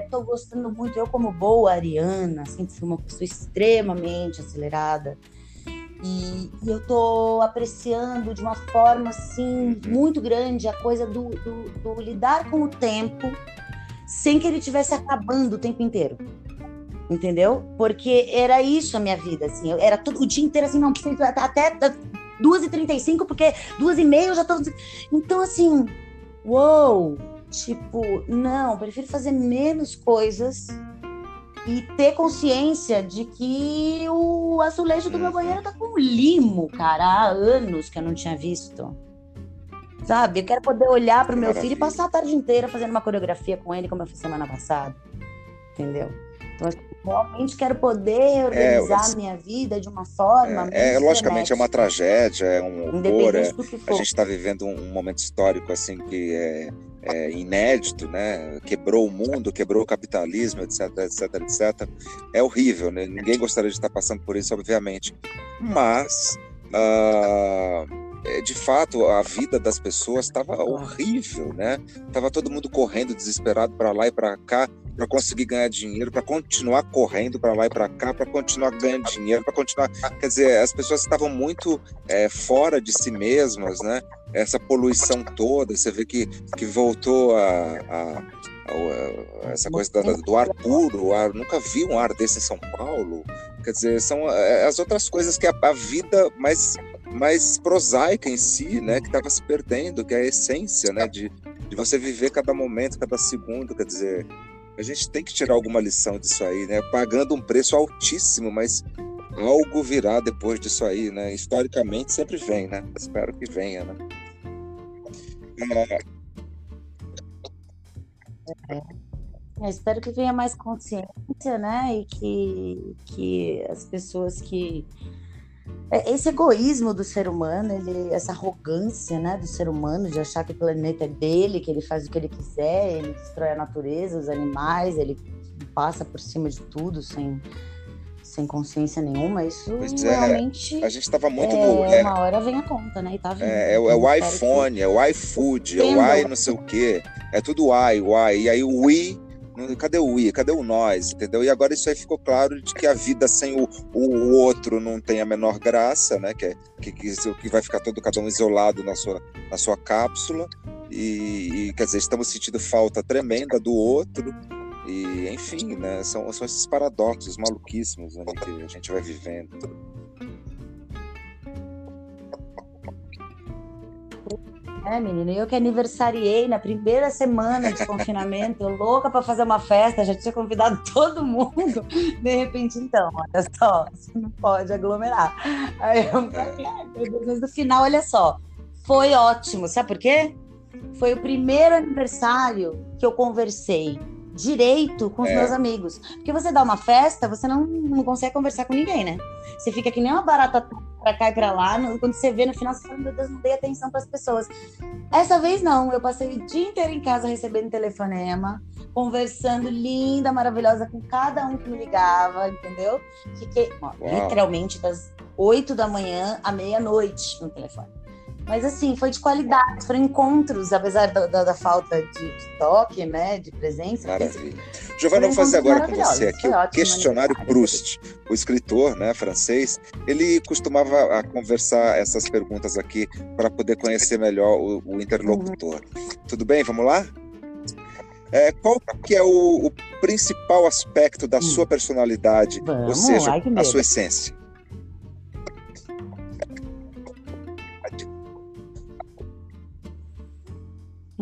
estou é, gostando muito, eu como boa ariana, sempre fui uma pessoa extremamente acelerada. E, e eu tô apreciando de uma forma assim muito grande a coisa do, do, do lidar com o tempo sem que ele estivesse acabando o tempo inteiro. entendeu? Porque era isso a minha vida, assim. Eu era todo o dia inteiro assim, não, precisa até 2h35, porque 2h30 eu já tô. Então, assim, uou! Tipo, não, prefiro fazer menos coisas e ter consciência de que o azulejo do meu banheiro tá com limo, cara, há anos que eu não tinha visto. Sabe? Eu quero poder olhar para o meu filho e passar a tarde inteira fazendo uma coreografia com ele, como eu fiz semana passada. Entendeu? Então, realmente quero poder organizar é, a minha vida de uma forma. É, é logicamente é uma tragédia, é um horror. É, a gente está vivendo um, um, momento histórico assim que é, é, inédito, né? Quebrou o mundo, quebrou o capitalismo, etc, etc, etc. É horrível, né? Ninguém gostaria de estar passando por isso, obviamente. Mas uh, de fato a vida das pessoas estava horrível, né? Tava todo mundo correndo desesperado para lá e para cá para conseguir ganhar dinheiro, para continuar correndo para lá e para cá, para continuar ganhando dinheiro, para continuar. Quer dizer, as pessoas estavam muito é, fora de si mesmas, né? Essa poluição toda, você vê que, que voltou a, a, a essa coisa da, do ar puro, ar, nunca vi um ar desse em São Paulo. Quer dizer, são é, as outras coisas que a, a vida mais mais prosaica em si, né, que estava se perdendo, que é a essência, né, de, de você viver cada momento, cada segundo, quer dizer, a gente tem que tirar alguma lição disso aí, né? Pagando um preço altíssimo, mas algo virá depois disso aí, né? Historicamente sempre vem, né? Espero que venha, né? É. É, espero que venha mais consciência, né? E que, que as pessoas que é, esse egoísmo do ser humano, ele, essa arrogância né, do ser humano de achar que o planeta é dele, que ele faz o que ele quiser, ele destrói a natureza, os animais, ele passa por cima de tudo sem, sem consciência nenhuma, isso pois é, realmente. É, a gente estava muito é, no. É, uma hora vem a conta, né? E tá vindo. É, é, é o iPhone, que... é o iFood, é o i não sei o quê. É tudo i, o i. E aí o i Cadê o i? Cadê o nós? Entendeu? E agora isso aí ficou claro de que a vida sem o, o outro não tem a menor graça, né? Que, é, que, que vai ficar todo cada um isolado na sua, na sua cápsula. E, e, quer dizer, estamos sentindo falta tremenda do outro. E, enfim, né? São, são esses paradoxos maluquíssimos né, que a gente vai vivendo. É, menina, eu que aniversariei na primeira semana de confinamento, louca para fazer uma festa, já tinha convidado todo mundo. De repente, então, olha só, você não pode aglomerar. Aí eu falei, mas no final, olha só, foi ótimo, sabe por quê? Foi o primeiro aniversário que eu conversei direito com os é. meus amigos. Porque você dá uma festa, você não, não consegue conversar com ninguém, né? Você fica que nem uma barata para cá e para lá. Quando você vê no final, você fala, meu Deus, não dei atenção para as pessoas. Essa vez não, eu passei o dia inteiro em casa recebendo telefonema, conversando linda, maravilhosa com cada um que me ligava, entendeu? Fiquei ó, literalmente das 8 da manhã à meia-noite no telefone. Mas assim, foi de qualidade, foram encontros, apesar da, da, da falta de, de, toque, né, de presença. Maravilha. Giovanna, vou fazer agora com você aqui o questionário Proust. O escritor, né, francês, ele costumava conversar essas perguntas aqui para poder conhecer melhor o, o interlocutor. Uhum. Tudo bem? Vamos lá? É, qual que é o, o principal aspecto da hum. sua personalidade, Vamos, ou seja, a sua essência?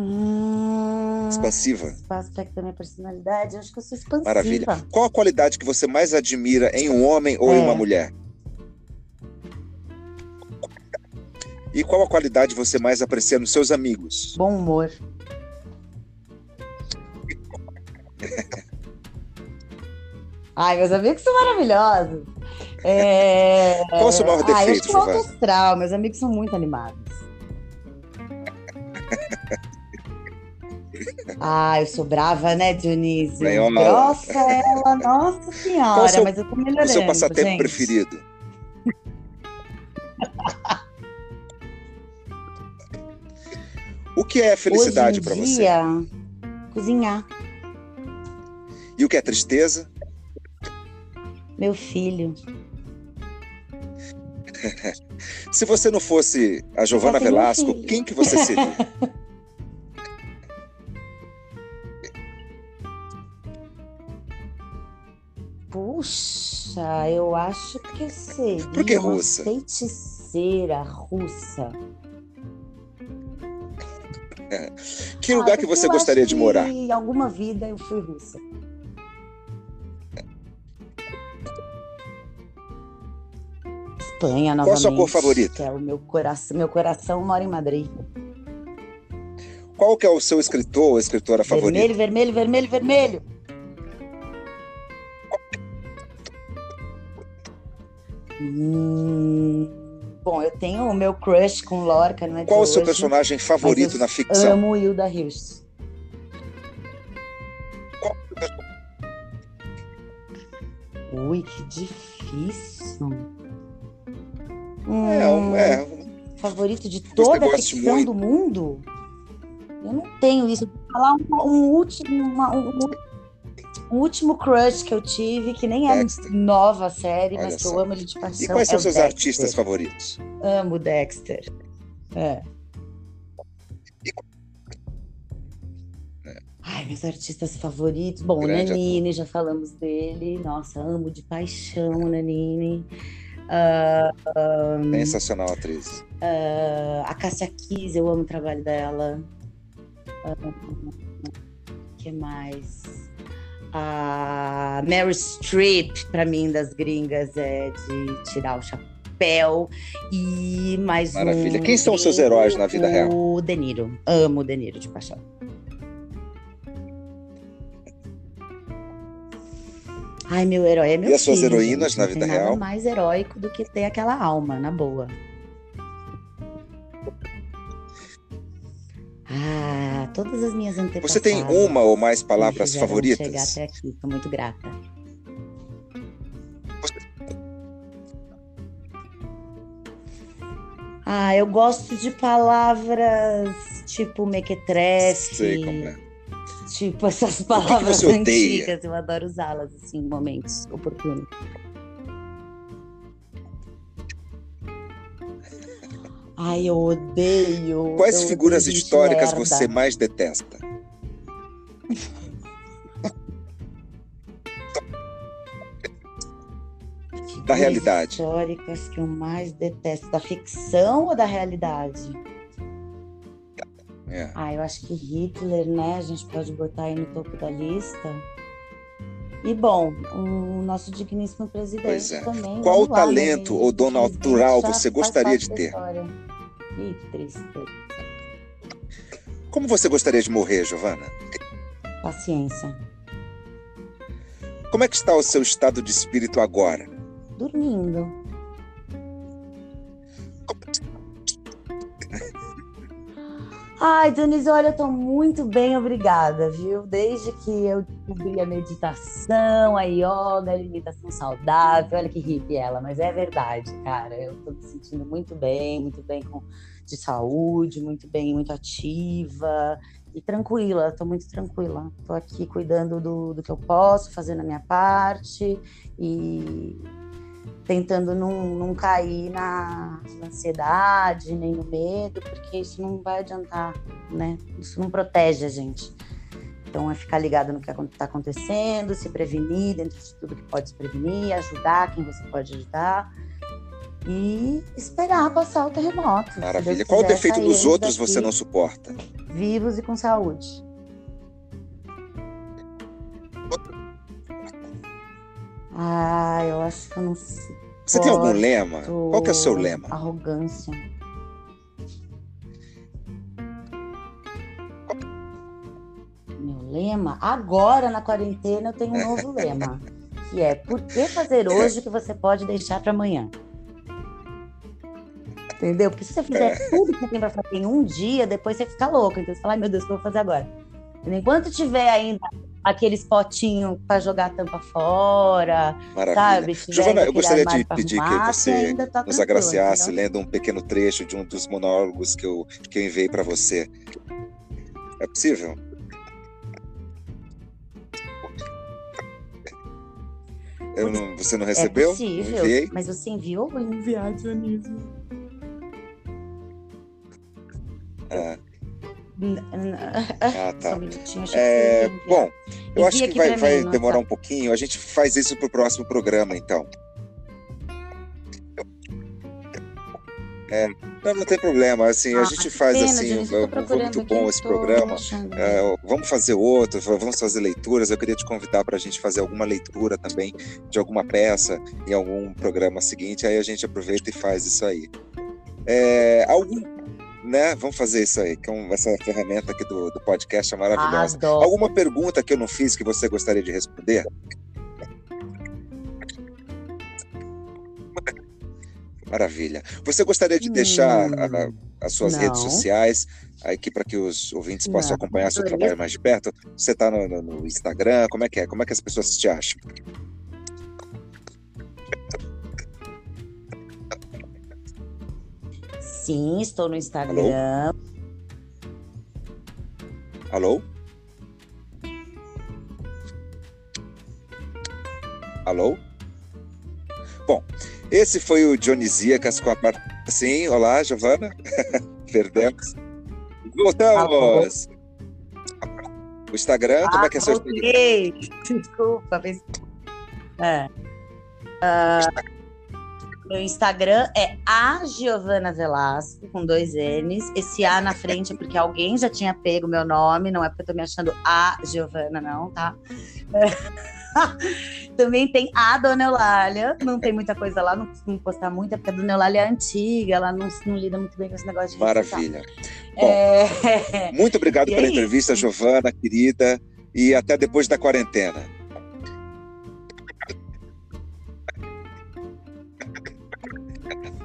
Hum, expansiva. Aspecto da minha personalidade, acho que eu sou expansiva. Maravilha. Qual a qualidade que você mais admira em um homem ou é. em uma mulher? E qual a qualidade você mais aprecia nos seus amigos? Bom humor. Ai, meus amigos são maravilhosos. É... Qual o seu maior defeito, ah, eu acho que astral. Meus amigos são muito animados. Ah, eu sou brava, né, Dionísio? Bem, Grossa ela, nossa senhora, seu, mas eu tô melhorando. O seu passatempo gente. preferido? o que é felicidade para você? Cozinhar. E o que é tristeza? Meu filho. Se você não fosse a Giovana Velasco, quem que você seria? Puxa, eu acho que seria Por que uma russa? feiticeira russa. Que lugar Ah, que você gostaria de morar? Em alguma vida eu fui russa. Espanha, Qual a novamente. sua cor favorita? É o meu coração, meu coração mora em Madrid. Qual que é o seu escritor ou escritora favorita? Vermelho, vermelho, vermelho, vermelho. Hum, bom, eu tenho o meu crush com Lorca, não é Qual o seu hoje, personagem favorito na ficção? Amo Hilda Hirsch. Ui, que difícil. É, um- Hum, é, um- favorito de toda a ficção muito. do mundo? Eu não tenho isso. Vou falar um, um último, uma- um, um último crush que eu tive, que nem é Dexter. nova a série, Olha mas que eu amo ele de paixão. E quais são é o seus Dexter. artistas favoritos? Amo o Dexter. É. E- Ai, meus artistas favoritos. Bom, o Grande Nanini, já falamos dele. Nossa, amo de paixão o Nanini. Ah, Sensacional atriz. ah, a Cássia Kiss, eu amo o trabalho dela. O que mais? A Mary Streep, pra mim, das gringas, é de tirar o chapéu. E mais Maravilha. um Quem são os seus heróis na vida real? O De Niro. Amo o De Niro de paixão. Ai, meu herói é meu E as suas heroínas gente. na vida real? mais heróico do que ter aquela alma, na boa. Ah, todas as minhas antepassadas. Você tem uma ou mais palavras favoritas? Chegar até aqui, tô muito grata. Ah, eu gosto de palavras tipo mequetrefe, Sei como é. tipo essas palavras antigas. Eu adoro usá-las assim, em momentos oportunos. Ai, eu odeio. Quais eu figuras odeio históricas lerda. você mais detesta? Da Figuras realidade. históricas que eu mais detesto. Da ficção ou da realidade? É. Ah, eu acho que Hitler, né? A gente pode botar aí no topo da lista. E bom, o nosso digníssimo presidente Pois é. também. Qual lá, né? talento ou infelizmente, natural você gostaria de ter? história. Ih, que triste. Como você gostaria de morrer, Giovana? Paciência. Como é que está o seu estado de espírito agora? Dormindo. Ai, Denise, olha, eu tô muito bem, obrigada, viu? Desde que eu descobri a meditação, a yoga, a alimentação saudável, olha que hippie ela, mas é verdade, cara. Eu tô me sentindo muito bem, muito bem com, de saúde, muito bem, muito ativa e tranquila, tô muito tranquila. Tô aqui cuidando do, do que eu posso, fazendo a minha parte e tentando não, não cair na, na ansiedade nem no medo, porque isso não vai adiantar, né? Isso não protege a gente. Então é ficar ligado no que está acontecendo, se prevenir dentro de tudo que pode se prevenir, ajudar quem você pode ajudar e esperar passar o terremoto. Maravilha. Qual o defeito dos outros você não suporta? Vivos e com saúde. Ah, eu acho que eu não sei. Você tem algum lema? Qual que é o seu lema? Arrogância. Meu lema? Agora na quarentena eu tenho um novo lema. Que é por que fazer hoje o que você pode deixar para amanhã? Entendeu? Porque se você fizer tudo que tem para fazer em um dia, depois você fica louco. Então você fala, ai meu Deus, o que eu vou fazer agora? Enquanto tiver ainda aqueles potinhos para jogar a tampa fora, Maravilha. sabe? Giovana, eu gostaria de pedir que arrumar, você ainda tá nos agraciasse lendo um pequeno trecho de um dos monólogos que eu, que eu enviei para você. É possível? Eu não- você não recebeu? É possível, Enviei? mas você enviou ou enviar, Dionísio? Ah, Ah, tá. É, bom, eu acho que vai, vai demorar um pouquinho. A gente faz isso para o próximo programa, então. É, não, não tem problema. Assim, ah, a gente faz pena, assim, foi muito bom esse programa. É, vamos fazer outro, vamos fazer leituras. Eu queria te convidar para a gente fazer alguma leitura também de alguma peça em algum programa seguinte. Aí a gente aproveita e faz isso aí. É, algum, né? Vamos fazer isso aí, que é essa ferramenta aqui do, do podcast é maravilhosa. Adoro. Alguma pergunta que eu não fiz que você gostaria de responder? Maravilha. Você gostaria de deixar hum, a, as suas não. redes sociais aqui para que os ouvintes possam não, acompanhar seu trabalho mais de perto? Você está no, no, no, Instagram? Como é que é? Como é que as pessoas te acham? Sim, estou no Instagram. Alô? Alô? Bom, esse foi o Dionisíacas com a parte. Sim, olá, Giovana. Perdemos. Voltamos. O Instagram, ah, como é que é seu Instagram? Desculpa. É. Uh, meu Instagram é a Giovana Velasco, com dois N's. Esse A na frente é porque alguém já tinha pego meu nome, não é porque eu tô me achando a Giovana, não, tá? É. Também tem a Dona Eulália, não tem muita coisa lá, não costumo postar muito, é porque a Dona Eulália é antiga, ela não, não lida muito bem com esse negócio de Maravilha. Bom, é... muito obrigado e pela é entrevista. Giovana, querida, e até depois da quarentena.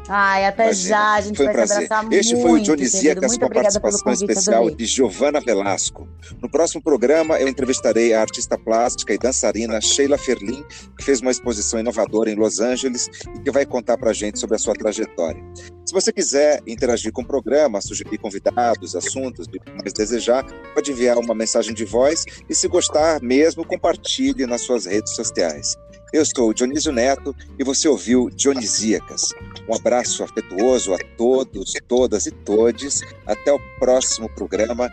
Ai, até Imagina. já, a gente foi vai um se abraçar Este foi o Dionisíacas com a participação especial de Giovana Velasco. No próximo programa, eu entrevistarei a artista plástica e dançarina Sheila Ferlin, que fez uma exposição inovadora em Los Angeles e que vai contar para a gente sobre a sua trajetória. Se você quiser interagir com o programa, sugerir convidados, assuntos, e mais desejar, pode enviar uma mensagem de voz e, se gostar mesmo, compartilhe nas suas redes sociais. Eu sou Dionísio Neto e você ouviu Dionisíacas. Um abraço afetuoso a todos, todas e todes. Até o próximo programa